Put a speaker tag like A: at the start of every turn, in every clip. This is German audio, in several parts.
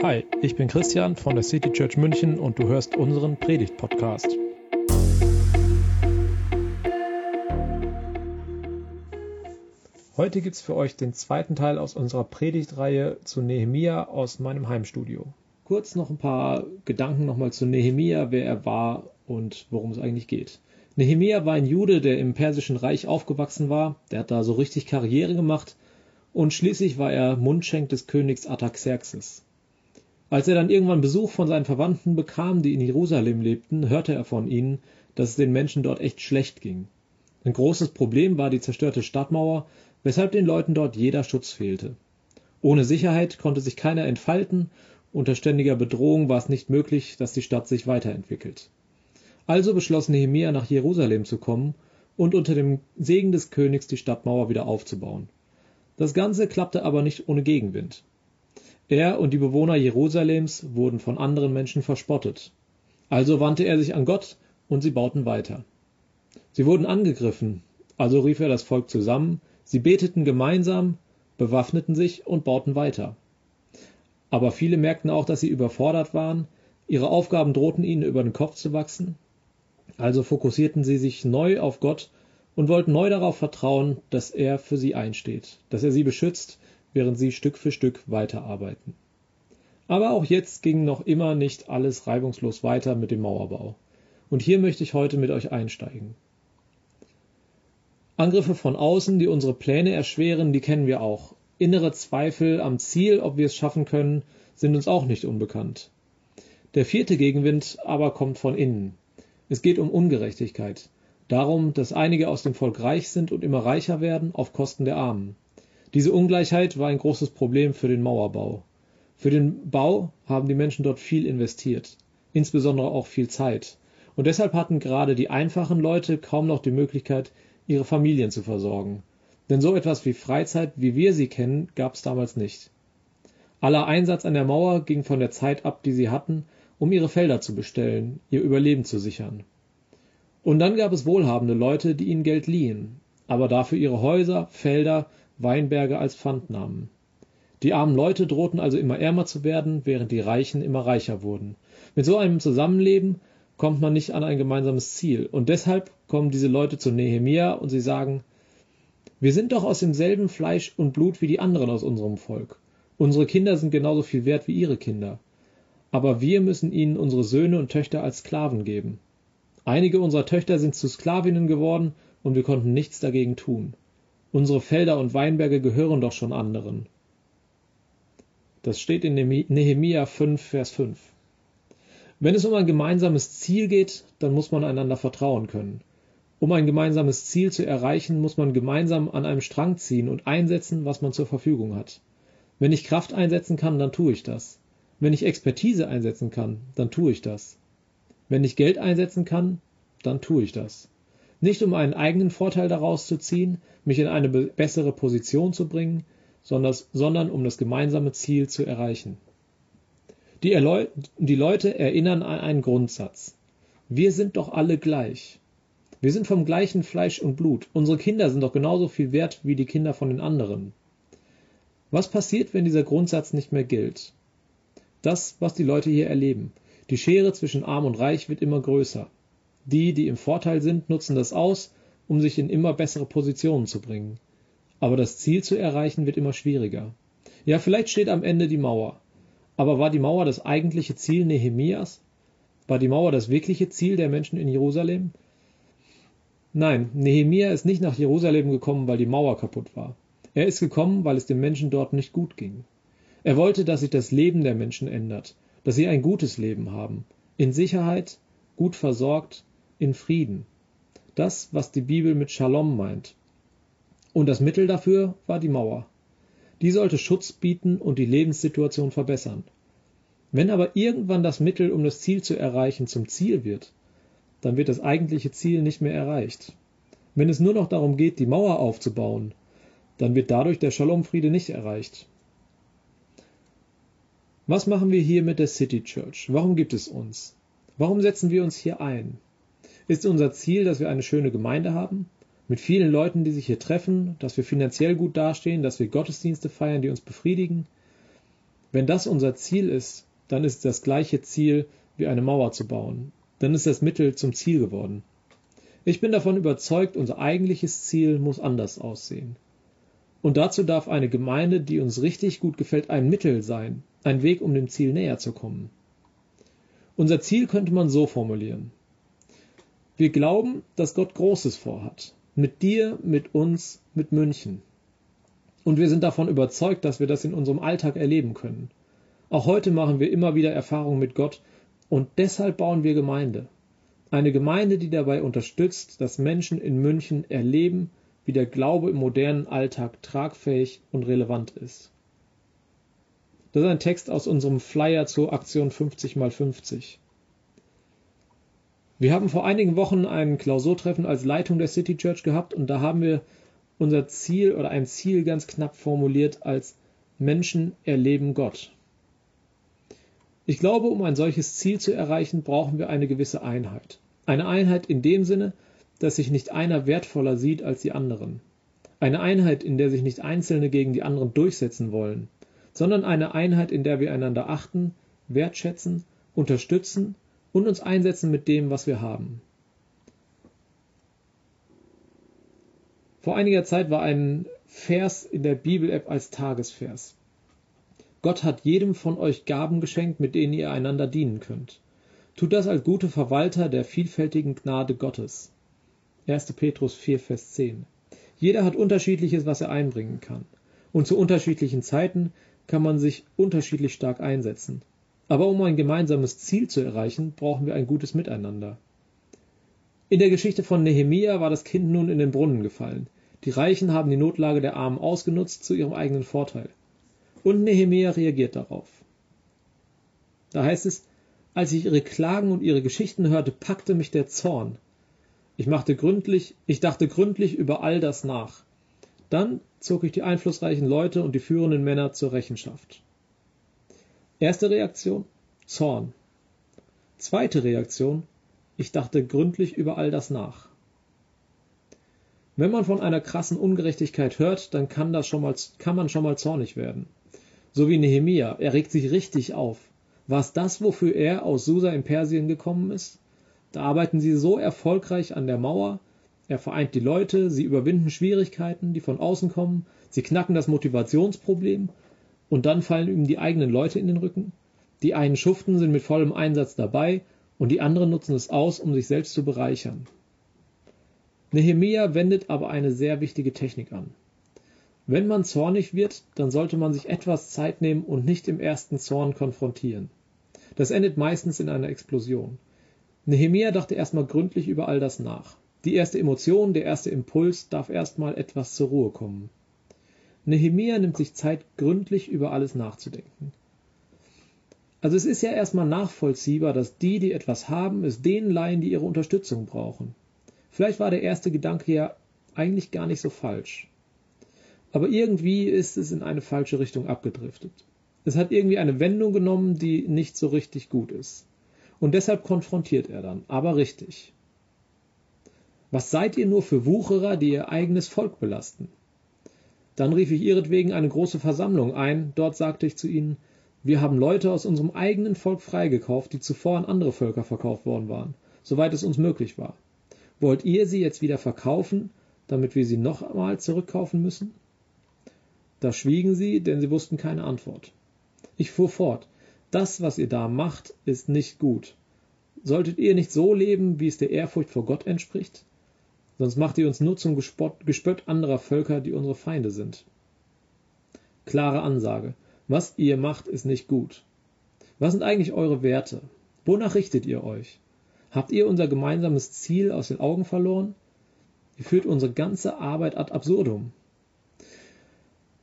A: Hi, ich bin Christian von der City Church München und du hörst unseren Predigt-Podcast. Heute gibt es für euch den zweiten Teil aus unserer Predigtreihe zu Nehemia aus meinem Heimstudio. Kurz noch ein paar Gedanken nochmal zu Nehemia, wer er war und worum es eigentlich geht. Nehemia war ein Jude, der im Persischen Reich aufgewachsen war. Der hat da so richtig Karriere gemacht und schließlich war er Mundschenk des Königs Artaxerxes. Als er dann irgendwann Besuch von seinen Verwandten bekam, die in Jerusalem lebten, hörte er von ihnen, dass es den Menschen dort echt schlecht ging. Ein großes Problem war die zerstörte Stadtmauer, weshalb den Leuten dort jeder Schutz fehlte. Ohne Sicherheit konnte sich keiner entfalten, unter ständiger Bedrohung war es nicht möglich, dass die Stadt sich weiterentwickelt. Also beschloss Nehemia nach Jerusalem zu kommen und unter dem Segen des Königs die Stadtmauer wieder aufzubauen. Das Ganze klappte aber nicht ohne Gegenwind. Er und die Bewohner Jerusalems wurden von anderen Menschen verspottet. Also wandte er sich an Gott und sie bauten weiter. Sie wurden angegriffen, also rief er das Volk zusammen, sie beteten gemeinsam, bewaffneten sich und bauten weiter. Aber viele merkten auch, dass sie überfordert waren, ihre Aufgaben drohten ihnen über den Kopf zu wachsen, also fokussierten sie sich neu auf Gott und wollten neu darauf vertrauen, dass er für sie einsteht, dass er sie beschützt, während sie Stück für Stück weiterarbeiten. Aber auch jetzt ging noch immer nicht alles reibungslos weiter mit dem Mauerbau. Und hier möchte ich heute mit euch einsteigen. Angriffe von außen, die unsere Pläne erschweren, die kennen wir auch. Innere Zweifel am Ziel, ob wir es schaffen können, sind uns auch nicht unbekannt. Der vierte Gegenwind aber kommt von innen. Es geht um Ungerechtigkeit. Darum, dass einige aus dem Volk reich sind und immer reicher werden auf Kosten der Armen. Diese Ungleichheit war ein großes Problem für den Mauerbau. Für den Bau haben die Menschen dort viel investiert, insbesondere auch viel Zeit. Und deshalb hatten gerade die einfachen Leute kaum noch die Möglichkeit, ihre Familien zu versorgen. Denn so etwas wie Freizeit, wie wir sie kennen, gab es damals nicht. Aller Einsatz an der Mauer ging von der Zeit ab, die sie hatten, um ihre Felder zu bestellen, ihr Überleben zu sichern. Und dann gab es wohlhabende Leute, die ihnen Geld liehen, aber dafür ihre Häuser, Felder Weinberge als Pfand nahmen. Die armen Leute drohten also immer ärmer zu werden, während die Reichen immer reicher wurden. Mit so einem Zusammenleben kommt man nicht an ein gemeinsames Ziel. Und deshalb kommen diese Leute zu Nehemia und sie sagen, wir sind doch aus demselben Fleisch und Blut wie die anderen aus unserem Volk. Unsere Kinder sind genauso viel wert wie ihre Kinder. Aber wir müssen ihnen unsere Söhne und Töchter als Sklaven geben. Einige unserer Töchter sind zu Sklavinnen geworden und wir konnten nichts dagegen tun. Unsere Felder und Weinberge gehören doch schon anderen. Das steht in Nehemia 5, Vers 5. Wenn es um ein gemeinsames Ziel geht, dann muss man einander vertrauen können. Um ein gemeinsames Ziel zu erreichen, muss man gemeinsam an einem Strang ziehen und einsetzen, was man zur Verfügung hat. Wenn ich Kraft einsetzen kann, dann tue ich das. Wenn ich Expertise einsetzen kann, dann tue ich das. Wenn ich Geld einsetzen kann, dann tue ich das. Nicht um einen eigenen Vorteil daraus zu ziehen, mich in eine bessere Position zu bringen, sondern, sondern um das gemeinsame Ziel zu erreichen. Die, die Leute erinnern an einen Grundsatz. Wir sind doch alle gleich. Wir sind vom gleichen Fleisch und Blut. Unsere Kinder sind doch genauso viel wert wie die Kinder von den anderen. Was passiert, wenn dieser Grundsatz nicht mehr gilt? Das, was die Leute hier erleben. Die Schere zwischen arm und reich wird immer größer. Die, die im Vorteil sind, nutzen das aus, um sich in immer bessere Positionen zu bringen. Aber das Ziel zu erreichen wird immer schwieriger. Ja, vielleicht steht am Ende die Mauer. Aber war die Mauer das eigentliche Ziel Nehemias? War die Mauer das wirkliche Ziel der Menschen in Jerusalem? Nein, Nehemia ist nicht nach Jerusalem gekommen, weil die Mauer kaputt war. Er ist gekommen, weil es den Menschen dort nicht gut ging. Er wollte, dass sich das Leben der Menschen ändert, dass sie ein gutes Leben haben, in Sicherheit, gut versorgt, in Frieden. Das, was die Bibel mit Shalom meint. Und das Mittel dafür war die Mauer. Die sollte Schutz bieten und die Lebenssituation verbessern. Wenn aber irgendwann das Mittel, um das Ziel zu erreichen, zum Ziel wird, dann wird das eigentliche Ziel nicht mehr erreicht. Wenn es nur noch darum geht, die Mauer aufzubauen, dann wird dadurch der Shalom-Friede nicht erreicht. Was machen wir hier mit der City Church? Warum gibt es uns? Warum setzen wir uns hier ein? Ist unser Ziel, dass wir eine schöne Gemeinde haben? Mit vielen Leuten, die sich hier treffen, dass wir finanziell gut dastehen, dass wir Gottesdienste feiern, die uns befriedigen? Wenn das unser Ziel ist, dann ist das gleiche Ziel wie eine Mauer zu bauen. Dann ist das Mittel zum Ziel geworden. Ich bin davon überzeugt, unser eigentliches Ziel muss anders aussehen. Und dazu darf eine Gemeinde, die uns richtig gut gefällt, ein Mittel sein, ein Weg, um dem Ziel näher zu kommen. Unser Ziel könnte man so formulieren. Wir glauben, dass Gott Großes vorhat. Mit dir, mit uns, mit München. Und wir sind davon überzeugt, dass wir das in unserem Alltag erleben können. Auch heute machen wir immer wieder Erfahrungen mit Gott und deshalb bauen wir Gemeinde. Eine Gemeinde, die dabei unterstützt, dass Menschen in München erleben, wie der Glaube im modernen Alltag tragfähig und relevant ist. Das ist ein Text aus unserem Flyer zur Aktion 50 x 50. Wir haben vor einigen Wochen ein Klausurtreffen als Leitung der City Church gehabt und da haben wir unser Ziel oder ein Ziel ganz knapp formuliert als Menschen erleben Gott. Ich glaube, um ein solches Ziel zu erreichen, brauchen wir eine gewisse Einheit. Eine Einheit in dem Sinne, dass sich nicht einer wertvoller sieht als die anderen. Eine Einheit, in der sich nicht Einzelne gegen die anderen durchsetzen wollen, sondern eine Einheit, in der wir einander achten, wertschätzen, unterstützen und uns einsetzen mit dem, was wir haben. Vor einiger Zeit war ein Vers in der Bibel-App als Tagesvers. Gott hat jedem von euch Gaben geschenkt, mit denen ihr einander dienen könnt. Tut das als gute Verwalter der vielfältigen Gnade Gottes. 1. Petrus 4, Vers 10. Jeder hat unterschiedliches, was er einbringen kann. Und zu unterschiedlichen Zeiten kann man sich unterschiedlich stark einsetzen. Aber um ein gemeinsames Ziel zu erreichen, brauchen wir ein gutes Miteinander. In der Geschichte von Nehemia war das Kind nun in den Brunnen gefallen. Die Reichen haben die Notlage der Armen ausgenutzt zu ihrem eigenen Vorteil. Und Nehemia reagiert darauf. Da heißt es, als ich ihre Klagen und ihre Geschichten hörte, packte mich der Zorn. Ich machte gründlich, ich dachte gründlich über all das nach. Dann zog ich die einflussreichen Leute und die führenden Männer zur Rechenschaft. Erste Reaktion Zorn. Zweite Reaktion ich dachte gründlich über all das nach. Wenn man von einer krassen Ungerechtigkeit hört, dann kann, das schon mal, kann man schon mal zornig werden. So wie Nehemia, er regt sich richtig auf. War es das, wofür er aus Susa in Persien gekommen ist? Da arbeiten sie so erfolgreich an der Mauer, er vereint die Leute, sie überwinden Schwierigkeiten, die von außen kommen, sie knacken das Motivationsproblem und dann fallen ihm die eigenen Leute in den Rücken. Die einen schuften, sind mit vollem Einsatz dabei und die anderen nutzen es aus, um sich selbst zu bereichern. Nehemia wendet aber eine sehr wichtige Technik an. Wenn man zornig wird, dann sollte man sich etwas Zeit nehmen und nicht im ersten Zorn konfrontieren. Das endet meistens in einer Explosion. Nehemia dachte erstmal gründlich über all das nach. Die erste Emotion, der erste Impuls darf erstmal etwas zur Ruhe kommen. Nehemia nimmt sich Zeit, gründlich über alles nachzudenken. Also es ist ja erstmal nachvollziehbar, dass die, die etwas haben, es denen leihen, die ihre Unterstützung brauchen. Vielleicht war der erste Gedanke ja eigentlich gar nicht so falsch. Aber irgendwie ist es in eine falsche Richtung abgedriftet. Es hat irgendwie eine Wendung genommen, die nicht so richtig gut ist. Und deshalb konfrontiert er dann, aber richtig. Was seid ihr nur für Wucherer, die ihr eigenes Volk belasten? Dann rief ich ihretwegen eine große Versammlung ein, dort sagte ich zu ihnen, wir haben Leute aus unserem eigenen Volk freigekauft, die zuvor an andere Völker verkauft worden waren, soweit es uns möglich war. Wollt ihr sie jetzt wieder verkaufen, damit wir sie noch einmal zurückkaufen müssen? Da schwiegen sie, denn sie wussten keine Antwort. Ich fuhr fort. Das, was ihr da macht, ist nicht gut. Solltet ihr nicht so leben, wie es der Ehrfurcht vor Gott entspricht? Sonst macht ihr uns nur zum Gespott, Gespött anderer Völker, die unsere Feinde sind. Klare Ansage. Was ihr macht, ist nicht gut. Was sind eigentlich eure Werte? Wonach richtet ihr euch? Habt ihr unser gemeinsames Ziel aus den Augen verloren? Ihr führt unsere ganze Arbeit ad absurdum.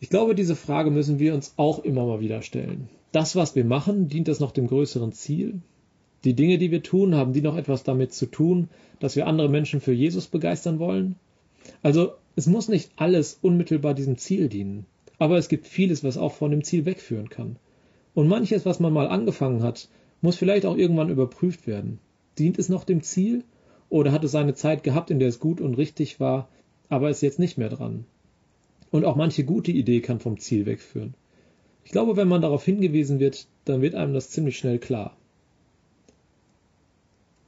A: Ich glaube, diese Frage müssen wir uns auch immer mal wieder stellen. Das, was wir machen, dient das noch dem größeren Ziel? Die Dinge, die wir tun, haben die noch etwas damit zu tun, dass wir andere Menschen für Jesus begeistern wollen? Also, es muss nicht alles unmittelbar diesem Ziel dienen. Aber es gibt vieles, was auch von dem Ziel wegführen kann. Und manches, was man mal angefangen hat, muss vielleicht auch irgendwann überprüft werden. Dient es noch dem Ziel? Oder hat es seine Zeit gehabt, in der es gut und richtig war, aber ist jetzt nicht mehr dran? Und auch manche gute Idee kann vom Ziel wegführen. Ich glaube, wenn man darauf hingewiesen wird, dann wird einem das ziemlich schnell klar.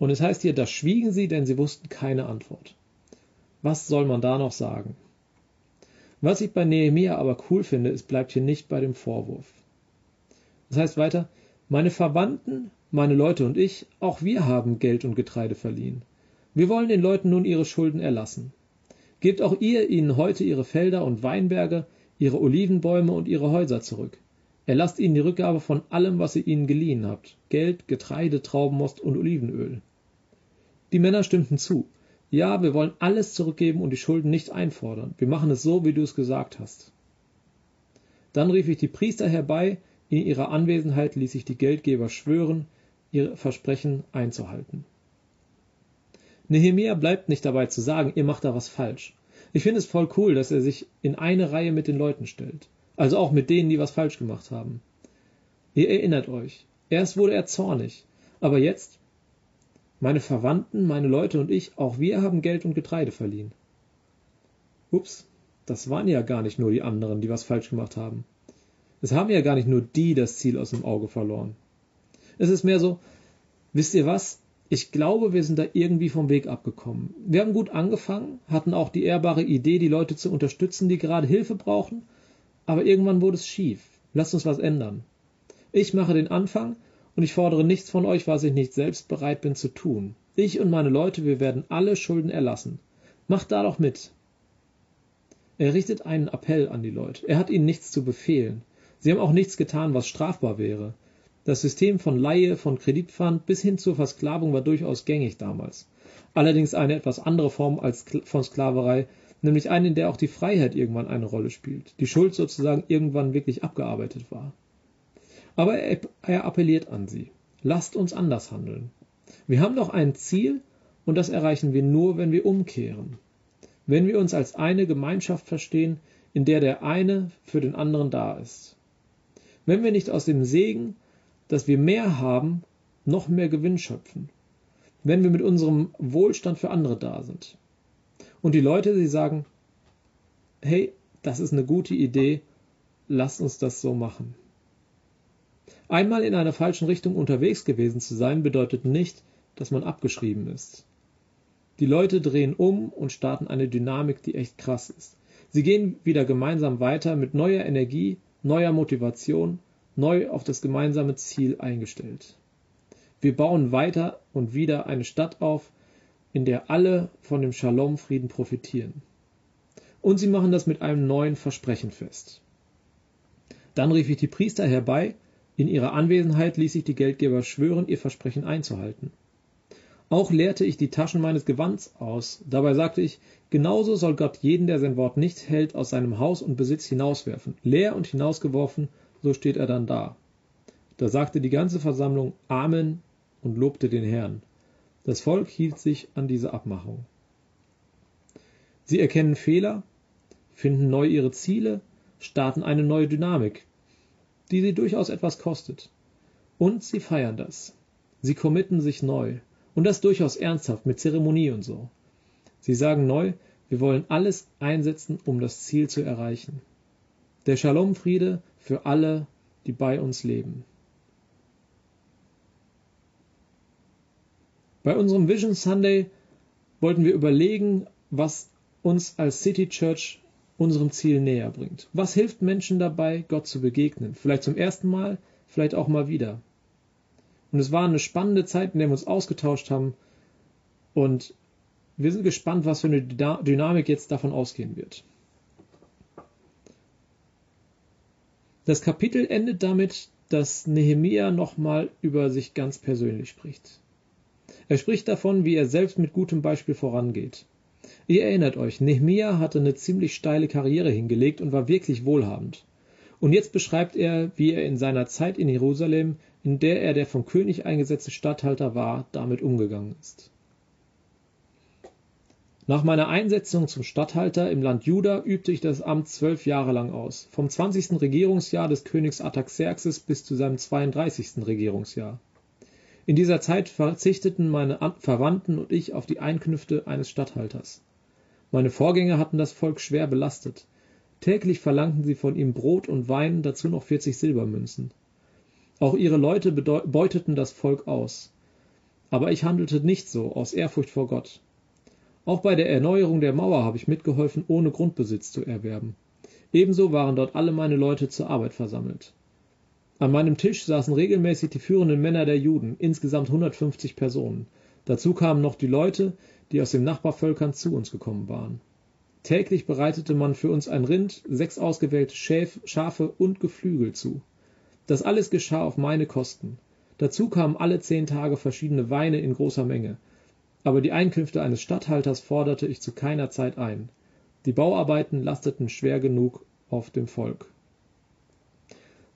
A: Und es heißt hier, da schwiegen sie, denn sie wussten keine Antwort. Was soll man da noch sagen? Was ich bei Nehemia aber cool finde, es bleibt hier nicht bei dem Vorwurf. Das heißt weiter, meine Verwandten, meine Leute und ich, auch wir haben Geld und Getreide verliehen. Wir wollen den Leuten nun ihre Schulden erlassen. Gebt auch ihr ihnen heute ihre Felder und Weinberge, ihre Olivenbäume und ihre Häuser zurück. Erlasst ihnen die Rückgabe von allem, was ihr ihnen geliehen habt. Geld, Getreide, Traubenmost und Olivenöl. Die Männer stimmten zu. Ja, wir wollen alles zurückgeben und die Schulden nicht einfordern. Wir machen es so, wie du es gesagt hast. Dann rief ich die Priester herbei, in ihrer Anwesenheit ließ ich die Geldgeber schwören, ihr Versprechen einzuhalten. Nehemia bleibt nicht dabei zu sagen, ihr macht da was falsch. Ich finde es voll cool, dass er sich in eine Reihe mit den Leuten stellt. Also auch mit denen, die was falsch gemacht haben. Ihr erinnert euch. Erst wurde er zornig. Aber jetzt? Meine Verwandten, meine Leute und ich, auch wir haben Geld und Getreide verliehen. Ups, das waren ja gar nicht nur die anderen, die was falsch gemacht haben. Es haben ja gar nicht nur die das Ziel aus dem Auge verloren. Es ist mehr so, wisst ihr was? Ich glaube, wir sind da irgendwie vom Weg abgekommen. Wir haben gut angefangen, hatten auch die ehrbare Idee, die Leute zu unterstützen, die gerade Hilfe brauchen, aber irgendwann wurde es schief. Lasst uns was ändern. Ich mache den Anfang und ich fordere nichts von euch, was ich nicht selbst bereit bin zu tun. Ich und meine Leute, wir werden alle Schulden erlassen. Macht da doch mit. Er richtet einen Appell an die Leute. Er hat ihnen nichts zu befehlen. Sie haben auch nichts getan, was strafbar wäre. Das System von Leihe, von Kreditpfand bis hin zur Versklavung war durchaus gängig damals. Allerdings eine etwas andere Form als von Sklaverei, nämlich eine, in der auch die Freiheit irgendwann eine Rolle spielt, die Schuld sozusagen irgendwann wirklich abgearbeitet war. Aber er, er appelliert an sie. Lasst uns anders handeln. Wir haben doch ein Ziel und das erreichen wir nur, wenn wir umkehren. Wenn wir uns als eine Gemeinschaft verstehen, in der der eine für den anderen da ist. Wenn wir nicht aus dem Segen dass wir mehr haben, noch mehr Gewinn schöpfen, wenn wir mit unserem Wohlstand für andere da sind. Und die Leute, sie sagen, hey, das ist eine gute Idee, lasst uns das so machen. Einmal in einer falschen Richtung unterwegs gewesen zu sein, bedeutet nicht, dass man abgeschrieben ist. Die Leute drehen um und starten eine Dynamik, die echt krass ist. Sie gehen wieder gemeinsam weiter mit neuer Energie, neuer Motivation neu auf das gemeinsame Ziel eingestellt. Wir bauen weiter und wieder eine Stadt auf, in der alle von dem Shalom-Frieden profitieren. Und sie machen das mit einem neuen Versprechen fest. Dann rief ich die Priester herbei, in ihrer Anwesenheit ließ ich die Geldgeber schwören, ihr Versprechen einzuhalten. Auch leerte ich die Taschen meines Gewands aus. Dabei sagte ich, genauso soll Gott jeden, der sein Wort nicht hält, aus seinem Haus und Besitz hinauswerfen. Leer und hinausgeworfen so steht er dann da. Da sagte die ganze Versammlung Amen und lobte den Herrn. Das Volk hielt sich an diese Abmachung. Sie erkennen Fehler, finden neu ihre Ziele, starten eine neue Dynamik, die sie durchaus etwas kostet. Und sie feiern das. Sie committen sich neu. Und das durchaus ernsthaft, mit Zeremonie und so. Sie sagen neu, wir wollen alles einsetzen, um das Ziel zu erreichen. Der Shalom-Friede für alle, die bei uns leben. Bei unserem Vision Sunday wollten wir überlegen, was uns als City Church unserem Ziel näher bringt. Was hilft Menschen dabei, Gott zu begegnen? Vielleicht zum ersten Mal, vielleicht auch mal wieder. Und es war eine spannende Zeit, in der wir uns ausgetauscht haben. Und wir sind gespannt, was für eine Dynamik jetzt davon ausgehen wird. Das Kapitel endet damit, dass Nehemia nochmal über sich ganz persönlich spricht. Er spricht davon, wie er selbst mit gutem Beispiel vorangeht. Ihr erinnert euch, Nehemia hatte eine ziemlich steile Karriere hingelegt und war wirklich wohlhabend. Und jetzt beschreibt er, wie er in seiner Zeit in Jerusalem, in der er der vom König eingesetzte Statthalter war, damit umgegangen ist. Nach meiner Einsetzung zum Statthalter im Land Juda übte ich das Amt zwölf Jahre lang aus, vom 20. Regierungsjahr des Königs Artaxerxes bis zu seinem 32. Regierungsjahr. In dieser Zeit verzichteten meine Verwandten und ich auf die Einkünfte eines Statthalters. Meine Vorgänger hatten das Volk schwer belastet. Täglich verlangten sie von ihm Brot und Wein, dazu noch 40 Silbermünzen. Auch ihre Leute beuteten das Volk aus. Aber ich handelte nicht so, aus Ehrfurcht vor Gott. Auch bei der Erneuerung der Mauer habe ich mitgeholfen, ohne Grundbesitz zu erwerben. Ebenso waren dort alle meine Leute zur Arbeit versammelt. An meinem Tisch saßen regelmäßig die führenden Männer der Juden, insgesamt 150 Personen. Dazu kamen noch die Leute, die aus den Nachbarvölkern zu uns gekommen waren. Täglich bereitete man für uns ein Rind, sechs ausgewählte Schäf, Schafe und Geflügel zu. Das alles geschah auf meine Kosten. Dazu kamen alle zehn Tage verschiedene Weine in großer Menge. Aber die Einkünfte eines Statthalters forderte ich zu keiner Zeit ein. Die Bauarbeiten lasteten schwer genug auf dem Volk.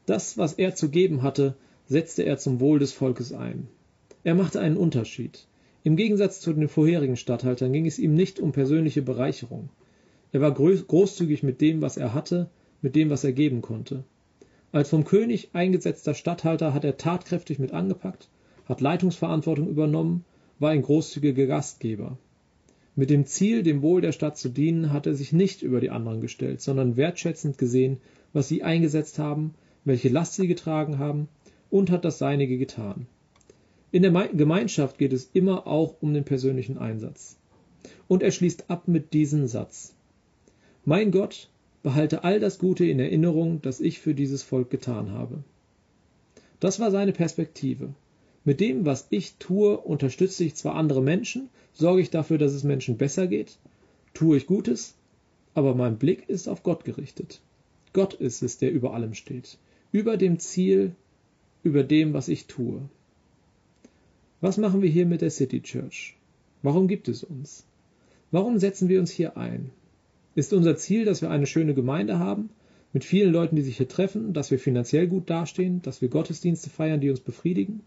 A: Das, was er zu geben hatte, setzte er zum Wohl des Volkes ein. Er machte einen Unterschied. Im Gegensatz zu den vorherigen Statthaltern ging es ihm nicht um persönliche Bereicherung. Er war großzügig mit dem, was er hatte, mit dem, was er geben konnte. Als vom König eingesetzter Statthalter hat er tatkräftig mit angepackt, hat Leitungsverantwortung übernommen, war ein großzügiger Gastgeber. Mit dem Ziel, dem Wohl der Stadt zu dienen, hat er sich nicht über die anderen gestellt, sondern wertschätzend gesehen, was sie eingesetzt haben, welche Last sie getragen haben, und hat das Seinige getan. In der Gemeinschaft geht es immer auch um den persönlichen Einsatz. Und er schließt ab mit diesem Satz. Mein Gott, behalte all das Gute in Erinnerung, das ich für dieses Volk getan habe. Das war seine Perspektive. Mit dem, was ich tue, unterstütze ich zwar andere Menschen, sorge ich dafür, dass es Menschen besser geht, tue ich Gutes, aber mein Blick ist auf Gott gerichtet. Gott ist es, der über allem steht über dem Ziel, über dem, was ich tue. Was machen wir hier mit der City Church? Warum gibt es uns? Warum setzen wir uns hier ein? Ist unser Ziel, dass wir eine schöne Gemeinde haben, mit vielen Leuten, die sich hier treffen, dass wir finanziell gut dastehen, dass wir Gottesdienste feiern, die uns befriedigen?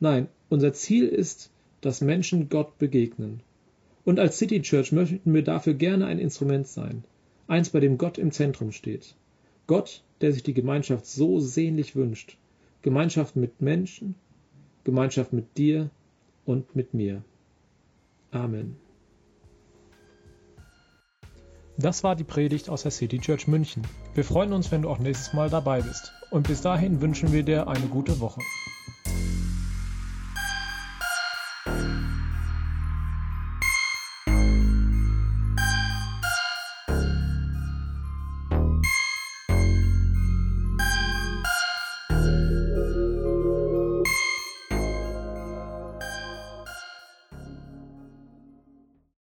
A: Nein, unser Ziel ist, dass Menschen Gott begegnen. Und als City Church möchten wir dafür gerne ein Instrument sein, eins, bei dem Gott im Zentrum steht. Gott, der sich die Gemeinschaft so sehnlich wünscht. Gemeinschaft mit Menschen, Gemeinschaft mit dir und mit mir. Amen.
B: Das war die Predigt aus der City Church München. Wir freuen uns, wenn du auch nächstes Mal dabei bist. Und bis dahin wünschen wir dir eine gute Woche.